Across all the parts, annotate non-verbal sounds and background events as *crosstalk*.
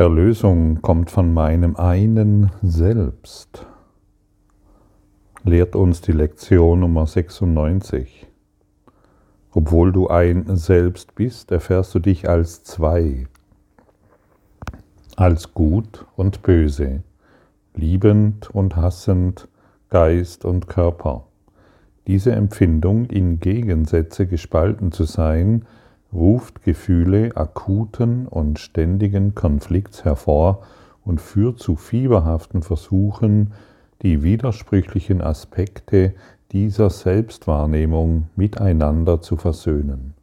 Erlösung kommt von meinem einen Selbst, lehrt uns die Lektion Nummer 96. Obwohl du ein Selbst bist, erfährst du dich als zwei, als gut und böse, liebend und hassend, Geist und Körper. Diese Empfindung, in Gegensätze gespalten zu sein, ruft Gefühle akuten und ständigen Konflikts hervor und führt zu fieberhaften Versuchen, die widersprüchlichen Aspekte dieser Selbstwahrnehmung miteinander zu versöhnen.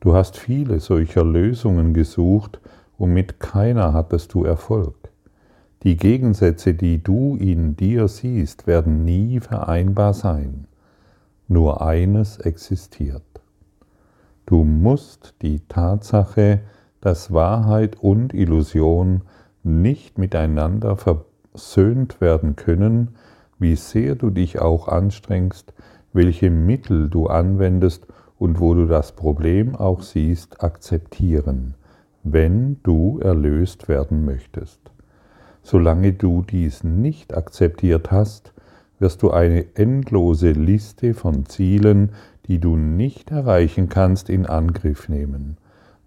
Du hast viele solcher Lösungen gesucht und mit keiner hattest du Erfolg. Die Gegensätze, die du in dir siehst, werden nie vereinbar sein. Nur eines existiert. Du musst die Tatsache, dass Wahrheit und Illusion nicht miteinander versöhnt werden können, wie sehr du dich auch anstrengst, welche Mittel du anwendest und wo du das Problem auch siehst, akzeptieren, wenn du erlöst werden möchtest. Solange du dies nicht akzeptiert hast, wirst du eine endlose Liste von Zielen, die du nicht erreichen kannst, in Angriff nehmen,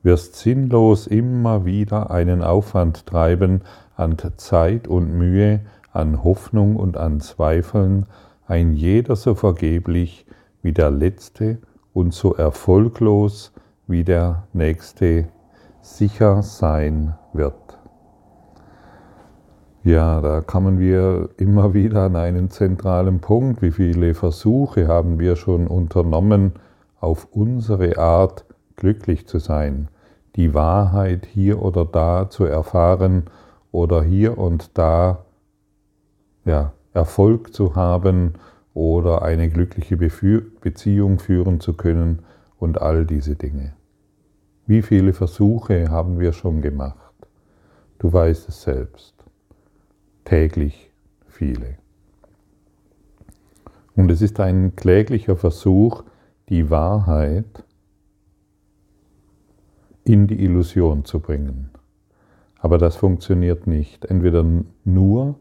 wirst sinnlos immer wieder einen Aufwand treiben an Zeit und Mühe, an Hoffnung und an Zweifeln, ein jeder so vergeblich wie der letzte und so erfolglos wie der nächste sicher sein wird. Ja, da kommen wir immer wieder an einen zentralen Punkt. Wie viele Versuche haben wir schon unternommen, auf unsere Art glücklich zu sein, die Wahrheit hier oder da zu erfahren oder hier und da ja, Erfolg zu haben oder eine glückliche Beziehung führen zu können und all diese Dinge. Wie viele Versuche haben wir schon gemacht? Du weißt es selbst täglich viele. Und es ist ein kläglicher Versuch, die Wahrheit in die Illusion zu bringen. Aber das funktioniert nicht. Entweder nur,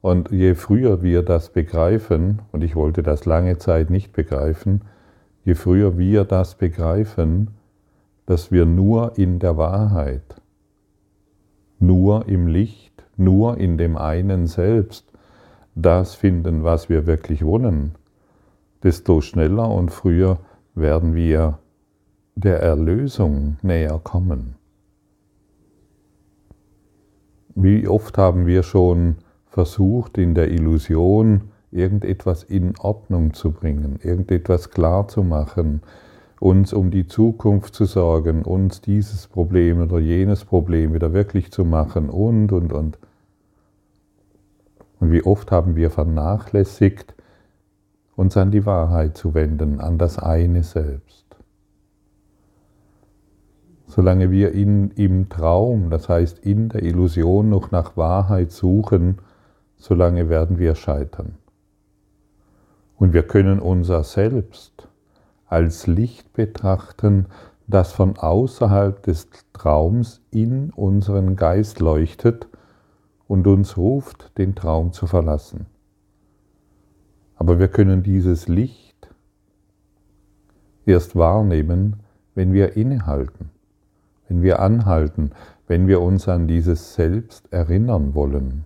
und je früher wir das begreifen, und ich wollte das lange Zeit nicht begreifen, je früher wir das begreifen, dass wir nur in der Wahrheit, nur im Licht, nur in dem einen selbst das finden, was wir wirklich wollen, desto schneller und früher werden wir der Erlösung näher kommen. Wie oft haben wir schon versucht, in der Illusion irgendetwas in Ordnung zu bringen, irgendetwas klar zu machen, uns um die Zukunft zu sorgen, uns dieses Problem oder jenes Problem wieder wirklich zu machen und, und, und. Und wie oft haben wir vernachlässigt, uns an die Wahrheit zu wenden, an das eine selbst. Solange wir in, im Traum, das heißt in der Illusion noch nach Wahrheit suchen, solange werden wir scheitern. Und wir können unser Selbst als Licht betrachten, das von außerhalb des Traums in unseren Geist leuchtet und uns ruft, den Traum zu verlassen. Aber wir können dieses Licht erst wahrnehmen, wenn wir innehalten, wenn wir anhalten, wenn wir uns an dieses Selbst erinnern wollen.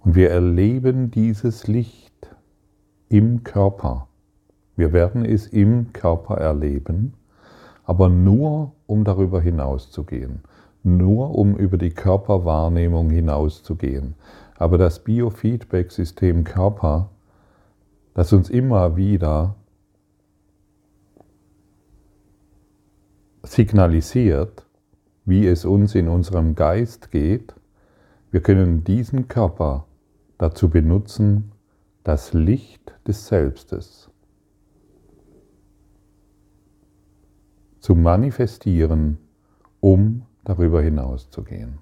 Und wir erleben dieses Licht im Körper. Wir werden es im Körper erleben, aber nur um darüber hinauszugehen nur um über die Körperwahrnehmung hinauszugehen. Aber das Biofeedback-System Körper, das uns immer wieder signalisiert, wie es uns in unserem Geist geht, wir können diesen Körper dazu benutzen, das Licht des Selbstes zu manifestieren, um darüber hinaus zu gehen.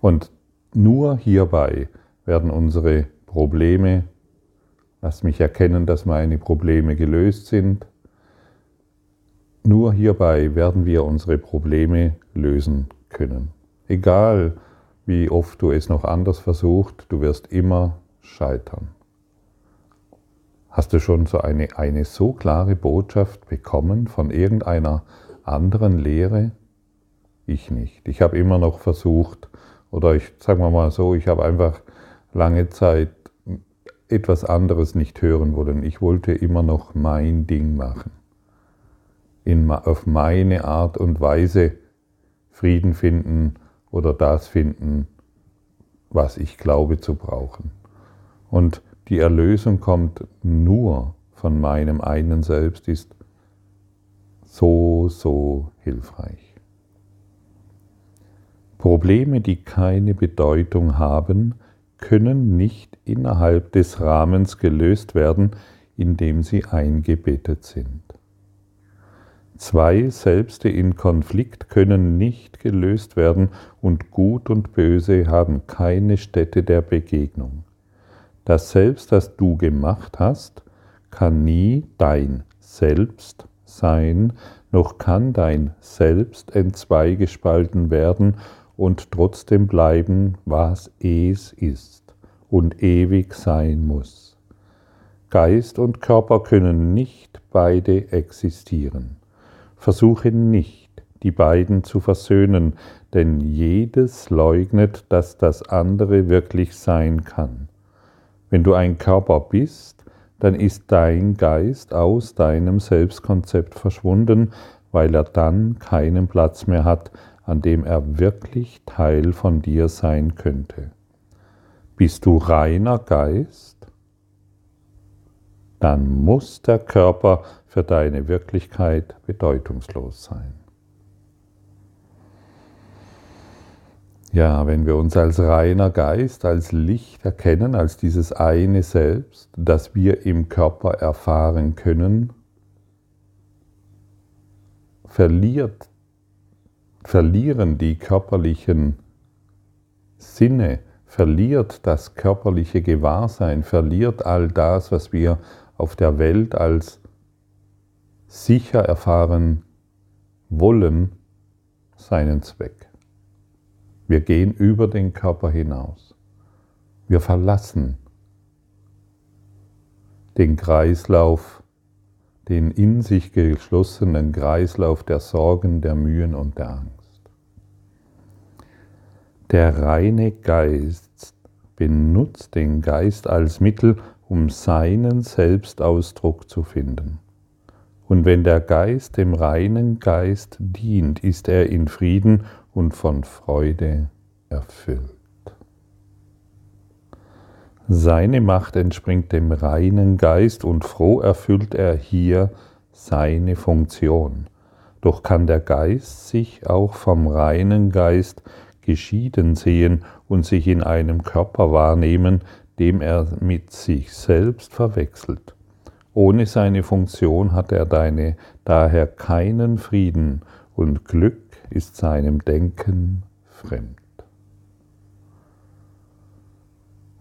Und nur hierbei werden unsere Probleme, lass mich erkennen, dass meine Probleme gelöst sind, Nur hierbei werden wir unsere Probleme lösen können. Egal wie oft du es noch anders versucht, du wirst immer scheitern. Hast du schon so eine, eine so klare Botschaft bekommen von irgendeiner anderen Lehre? Ich nicht. Ich habe immer noch versucht, oder ich sage mal so, ich habe einfach lange Zeit etwas anderes nicht hören wollen. Ich wollte immer noch mein Ding machen in, auf meine Art und Weise Frieden finden oder das finden, was ich glaube zu brauchen. Und die Erlösung kommt nur von meinem einen Selbst, ist so, so hilfreich. Probleme, die keine Bedeutung haben, können nicht innerhalb des Rahmens gelöst werden, in dem sie eingebettet sind. Zwei Selbste in Konflikt können nicht gelöst werden und Gut und Böse haben keine Stätte der Begegnung. Das Selbst, das du gemacht hast, kann nie dein Selbst sein, noch kann dein Selbst entzweigespalten werden und trotzdem bleiben, was es ist und ewig sein muss. Geist und Körper können nicht beide existieren. Versuche nicht, die beiden zu versöhnen, denn jedes leugnet, dass das andere wirklich sein kann. Wenn du ein Körper bist, dann ist dein Geist aus deinem Selbstkonzept verschwunden, weil er dann keinen Platz mehr hat, an dem er wirklich Teil von dir sein könnte. Bist du reiner Geist? Dann muss der Körper für deine Wirklichkeit bedeutungslos sein. Ja, wenn wir uns als reiner Geist, als Licht erkennen, als dieses eine Selbst, das wir im Körper erfahren können, verliert, verlieren die körperlichen Sinne, verliert das körperliche Gewahrsein, verliert all das, was wir auf der Welt als sicher erfahren wollen, seinen Zweck. Wir gehen über den Körper hinaus. Wir verlassen den Kreislauf, den in sich geschlossenen Kreislauf der Sorgen, der Mühen und der Angst. Der reine Geist benutzt den Geist als Mittel, um seinen Selbstausdruck zu finden. Und wenn der Geist dem reinen Geist dient, ist er in Frieden und von Freude erfüllt. Seine Macht entspringt dem reinen Geist und froh erfüllt er hier seine Funktion. Doch kann der Geist sich auch vom reinen Geist geschieden sehen und sich in einem Körper wahrnehmen, dem er mit sich selbst verwechselt. Ohne seine Funktion hat er deine, daher keinen Frieden und Glück ist seinem Denken fremd.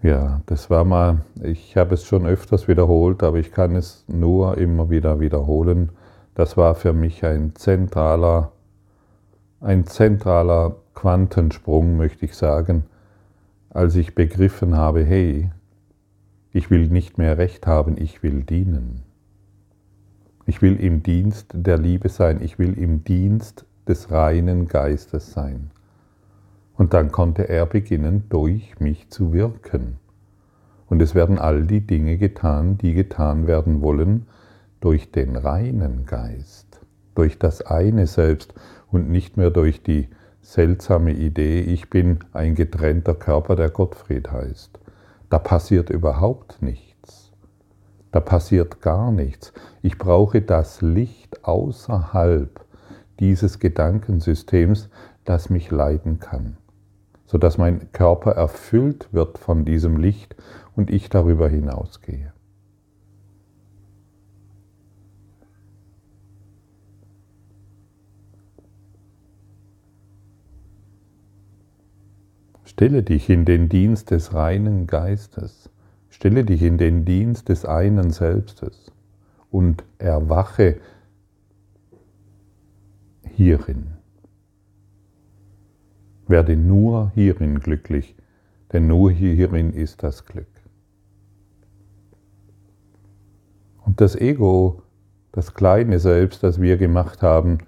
Ja, das war mal, ich habe es schon öfters wiederholt, aber ich kann es nur immer wieder wiederholen. Das war für mich ein zentraler, ein zentraler Quantensprung, möchte ich sagen, als ich begriffen habe, hey, ich will nicht mehr Recht haben, ich will dienen. Ich will im Dienst der Liebe sein, ich will im Dienst des reinen Geistes sein. Und dann konnte er beginnen, durch mich zu wirken. Und es werden all die Dinge getan, die getan werden wollen, durch den reinen Geist, durch das eine Selbst und nicht mehr durch die seltsame Idee, ich bin ein getrennter Körper, der Gottfried heißt. Da passiert überhaupt nichts. Da passiert gar nichts. Ich brauche das Licht außerhalb dieses Gedankensystems, das mich leiten kann, sodass mein Körper erfüllt wird von diesem Licht und ich darüber hinausgehe. Stelle dich in den Dienst des reinen Geistes, stelle dich in den Dienst des einen Selbstes und erwache hierin. Werde nur hierin glücklich, denn nur hierin ist das Glück. Und das Ego, das kleine Selbst, das wir gemacht haben,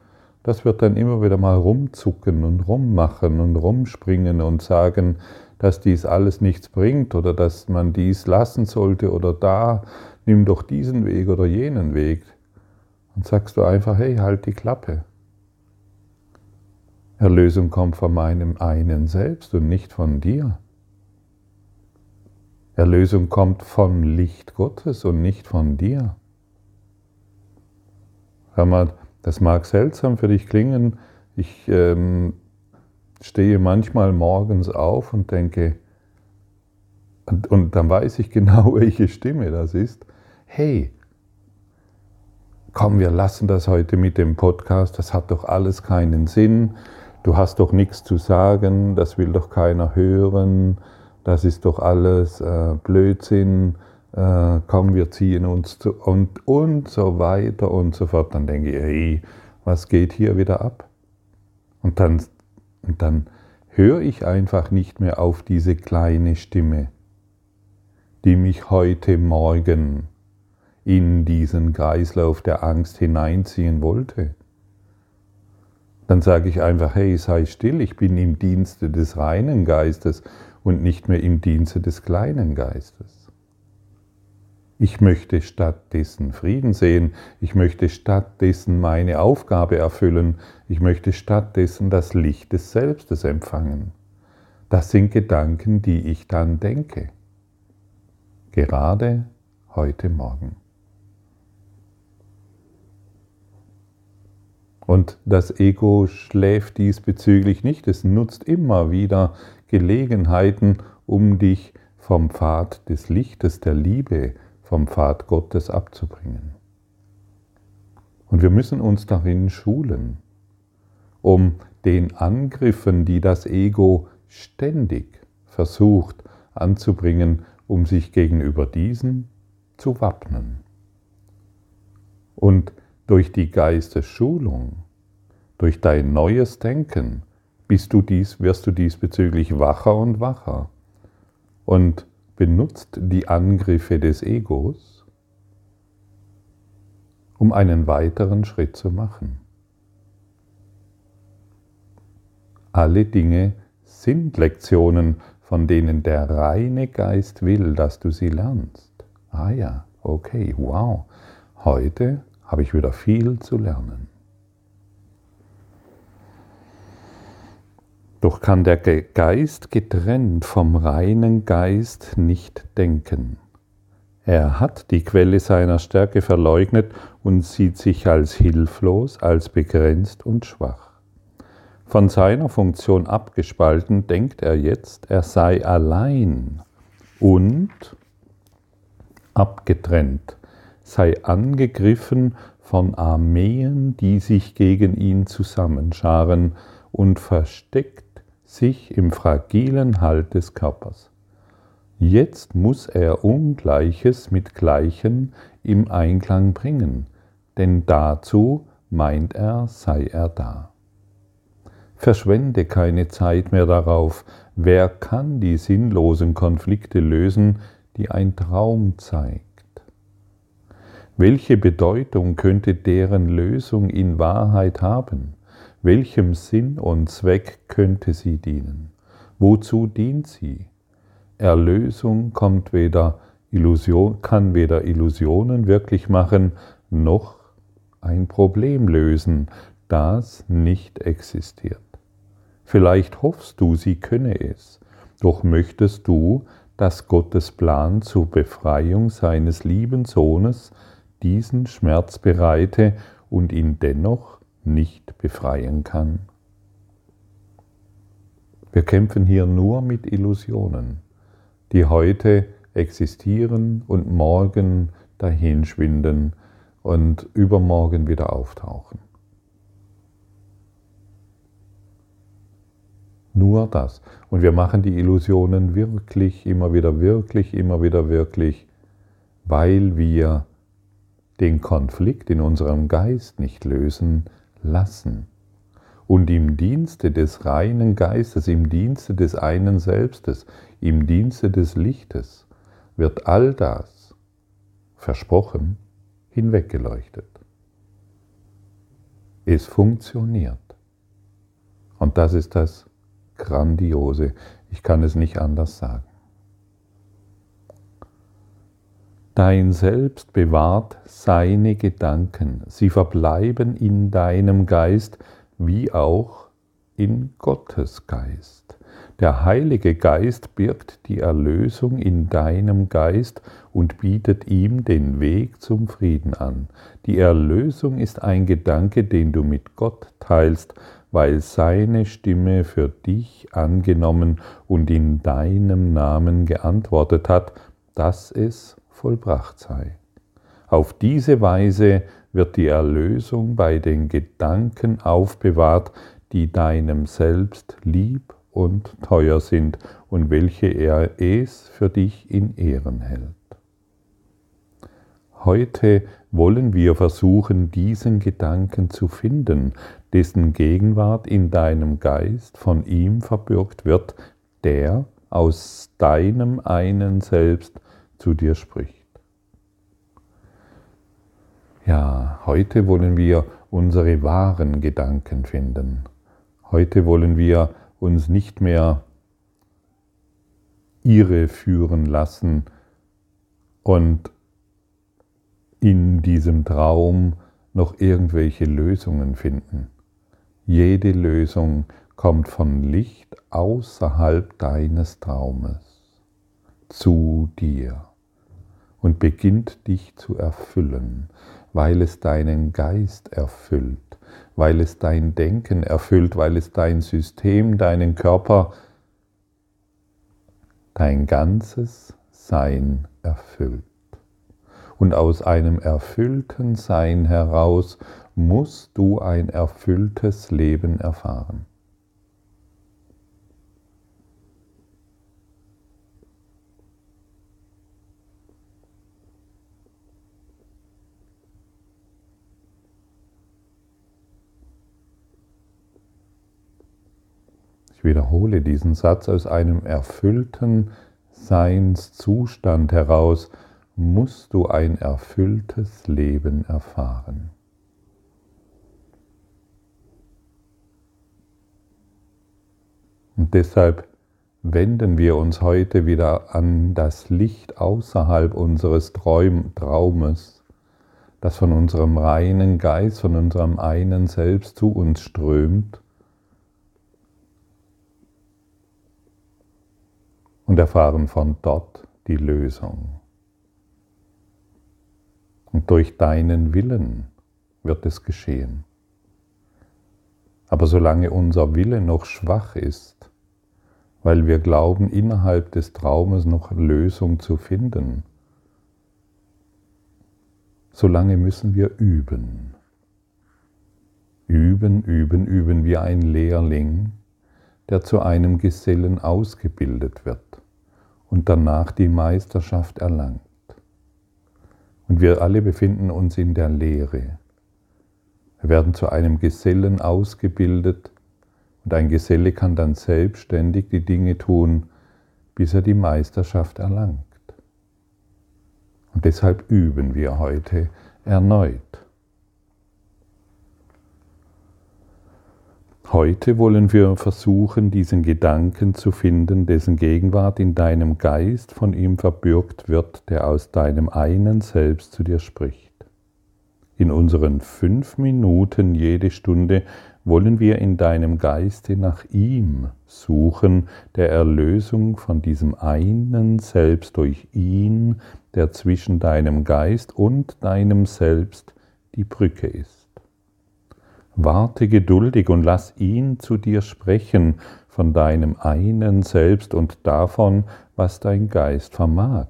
das wird dann immer wieder mal rumzucken und rummachen und rumspringen und sagen, dass dies alles nichts bringt oder dass man dies lassen sollte oder da, nimm doch diesen Weg oder jenen Weg. Und sagst du einfach, hey, halt die Klappe. Erlösung kommt von meinem einen Selbst und nicht von dir. Erlösung kommt vom Licht Gottes und nicht von dir. Hör mal, das mag seltsam für dich klingen. Ich ähm, stehe manchmal morgens auf und denke, und, und dann weiß ich genau, *laughs* welche Stimme das ist. Hey, komm, wir lassen das heute mit dem Podcast, das hat doch alles keinen Sinn, du hast doch nichts zu sagen, das will doch keiner hören, das ist doch alles äh, Blödsinn, äh, komm, wir ziehen uns zu und, und so weiter und so fort. Dann denke ich, hey, was geht hier wieder ab? Und dann, und dann höre ich einfach nicht mehr auf diese kleine Stimme, die mich heute Morgen in diesen Kreislauf der Angst hineinziehen wollte. Dann sage ich einfach, hey, sei still, ich bin im Dienste des reinen Geistes und nicht mehr im Dienste des kleinen Geistes. Ich möchte stattdessen Frieden sehen, ich möchte stattdessen meine Aufgabe erfüllen, ich möchte stattdessen das Licht des Selbstes empfangen. Das sind Gedanken, die ich dann denke. Gerade heute Morgen. Und das Ego schläft diesbezüglich nicht. Es nutzt immer wieder Gelegenheiten, um dich vom Pfad des Lichtes, der Liebe, vom Pfad Gottes abzubringen. Und wir müssen uns darin schulen, um den Angriffen, die das Ego ständig versucht anzubringen, um sich gegenüber diesen zu wappnen. Und durch die Geistesschulung, durch dein neues Denken, bist du dies, wirst du diesbezüglich wacher und wacher. Und benutzt die Angriffe des Egos, um einen weiteren Schritt zu machen. Alle Dinge sind Lektionen, von denen der reine Geist will, dass du sie lernst. Ah ja, okay, wow. Heute habe ich wieder viel zu lernen. Doch kann der Geist getrennt vom reinen Geist nicht denken. Er hat die Quelle seiner Stärke verleugnet und sieht sich als hilflos, als begrenzt und schwach. Von seiner Funktion abgespalten denkt er jetzt, er sei allein und abgetrennt, sei angegriffen von Armeen, die sich gegen ihn zusammenscharen und versteckt sich im fragilen Halt des Körpers. Jetzt muss er Ungleiches mit Gleichen im Einklang bringen, denn dazu, meint er, sei er da. Verschwende keine Zeit mehr darauf, wer kann die sinnlosen Konflikte lösen, die ein Traum zeigt. Welche Bedeutung könnte deren Lösung in Wahrheit haben? Welchem Sinn und Zweck könnte sie dienen? Wozu dient sie? Erlösung kommt weder Illusion, kann weder Illusionen wirklich machen, noch ein Problem lösen, das nicht existiert. Vielleicht hoffst du, sie könne es, doch möchtest du, dass Gottes Plan zur Befreiung seines lieben Sohnes diesen Schmerz bereite und ihn dennoch nicht befreien kann. Wir kämpfen hier nur mit Illusionen, die heute existieren und morgen dahinschwinden und übermorgen wieder auftauchen. Nur das. Und wir machen die Illusionen wirklich, immer wieder wirklich, immer wieder wirklich, weil wir den Konflikt in unserem Geist nicht lösen, lassen. Und im Dienste des reinen Geistes, im Dienste des einen Selbstes, im Dienste des Lichtes wird all das versprochen hinweggeleuchtet. Es funktioniert. Und das ist das Grandiose. Ich kann es nicht anders sagen. Dein Selbst bewahrt seine Gedanken. Sie verbleiben in deinem Geist wie auch in Gottes Geist. Der Heilige Geist birgt die Erlösung in deinem Geist und bietet ihm den Weg zum Frieden an. Die Erlösung ist ein Gedanke, den du mit Gott teilst, weil seine Stimme für dich angenommen und in deinem Namen geantwortet hat, dass es vollbracht sei. Auf diese Weise wird die Erlösung bei den Gedanken aufbewahrt, die deinem Selbst lieb und teuer sind und welche er es für dich in Ehren hält. Heute wollen wir versuchen, diesen Gedanken zu finden, dessen Gegenwart in deinem Geist von ihm verbürgt wird, der aus deinem einen Selbst zu dir spricht. Ja, heute wollen wir unsere wahren Gedanken finden. Heute wollen wir uns nicht mehr irre führen lassen und in diesem Traum noch irgendwelche Lösungen finden. Jede Lösung kommt von Licht außerhalb deines Traumes zu dir und beginnt dich zu erfüllen, weil es deinen Geist erfüllt, weil es dein Denken erfüllt, weil es dein System, deinen Körper, dein ganzes Sein erfüllt. Und aus einem erfüllten Sein heraus musst du ein erfülltes Leben erfahren. Ich wiederhole diesen Satz aus einem erfüllten Seinszustand heraus musst du ein erfülltes Leben erfahren. Und deshalb wenden wir uns heute wieder an das Licht außerhalb unseres Traumes, das von unserem reinen Geist, von unserem einen Selbst zu uns strömt und erfahren von dort die Lösung. Und durch deinen Willen wird es geschehen. Aber solange unser Wille noch schwach ist, weil wir glauben, innerhalb des Traumes noch Lösung zu finden, solange müssen wir üben. Üben, üben, üben wie ein Lehrling, der zu einem Gesellen ausgebildet wird und danach die Meisterschaft erlangt. Und wir alle befinden uns in der Lehre. Wir werden zu einem Gesellen ausgebildet und ein Geselle kann dann selbstständig die Dinge tun, bis er die Meisterschaft erlangt. Und deshalb üben wir heute erneut. Heute wollen wir versuchen, diesen Gedanken zu finden, dessen Gegenwart in deinem Geist von ihm verbürgt wird, der aus deinem einen Selbst zu dir spricht. In unseren fünf Minuten jede Stunde wollen wir in deinem Geiste nach ihm suchen, der Erlösung von diesem einen Selbst durch ihn, der zwischen deinem Geist und deinem Selbst die Brücke ist. Warte geduldig und lass ihn zu dir sprechen von deinem einen Selbst und davon, was dein Geist vermag,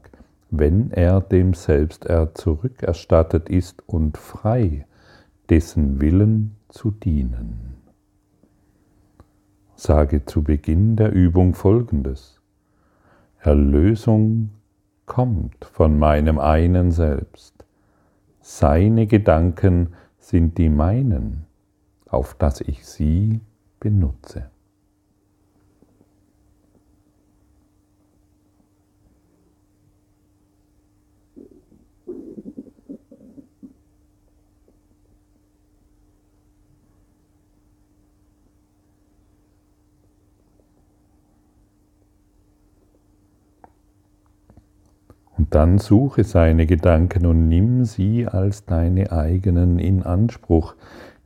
wenn er dem Selbst er zurückerstattet ist und frei, dessen Willen zu dienen. Sage zu Beginn der Übung folgendes. Erlösung kommt von meinem einen Selbst. Seine Gedanken sind die meinen auf dass ich sie benutze. Und dann suche seine Gedanken und nimm sie als deine eigenen in Anspruch.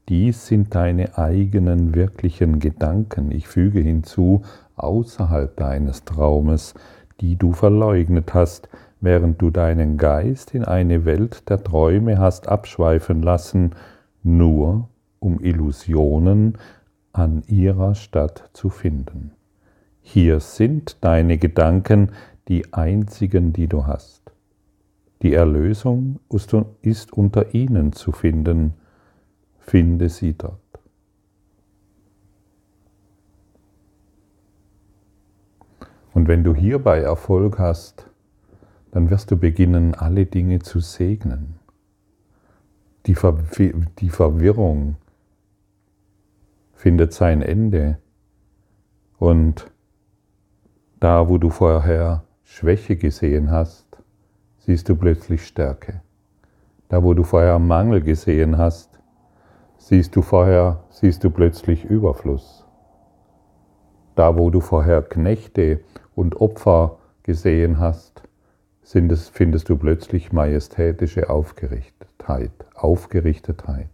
Dies sind deine eigenen wirklichen Gedanken. Ich füge hinzu, außerhalb deines Traumes, die du verleugnet hast, während du deinen Geist in eine Welt der Träume hast abschweifen lassen, nur um Illusionen an ihrer Stadt zu finden. Hier sind deine Gedanken, die einzigen, die du hast. Die Erlösung ist unter ihnen zu finden. Finde sie dort. Und wenn du hierbei Erfolg hast, dann wirst du beginnen, alle Dinge zu segnen. Die, Ver die Verwirrung findet sein Ende. Und da, wo du vorher Schwäche gesehen hast, siehst du plötzlich Stärke. Da, wo du vorher Mangel gesehen hast, siehst du vorher, siehst du plötzlich Überfluss. Da, wo du vorher Knechte und Opfer gesehen hast, es, findest du plötzlich majestätische Aufgerichtetheit, Aufgerichtetheit.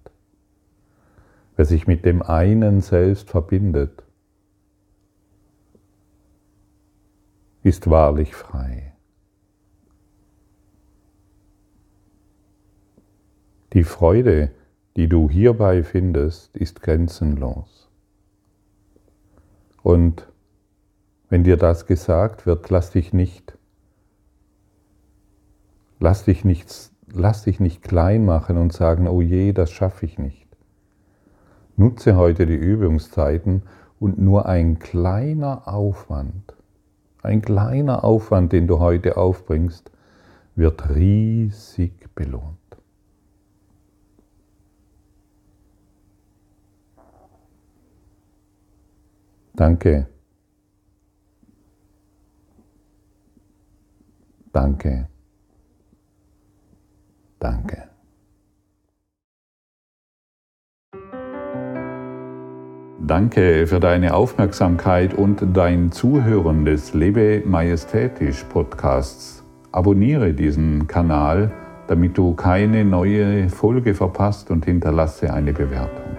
Wer sich mit dem einen selbst verbindet, ist wahrlich frei. Die Freude, die du hierbei findest, ist grenzenlos. Und wenn dir das gesagt wird, lass dich nicht, lass dich nicht, lass dich nicht klein machen und sagen, oh je, das schaffe ich nicht. Nutze heute die Übungszeiten und nur ein kleiner Aufwand ein kleiner Aufwand, den du heute aufbringst, wird riesig belohnt. Danke. Danke. Danke. Danke für deine Aufmerksamkeit und dein Zuhören des Lebe Majestätisch Podcasts. Abonniere diesen Kanal, damit du keine neue Folge verpasst und hinterlasse eine Bewertung.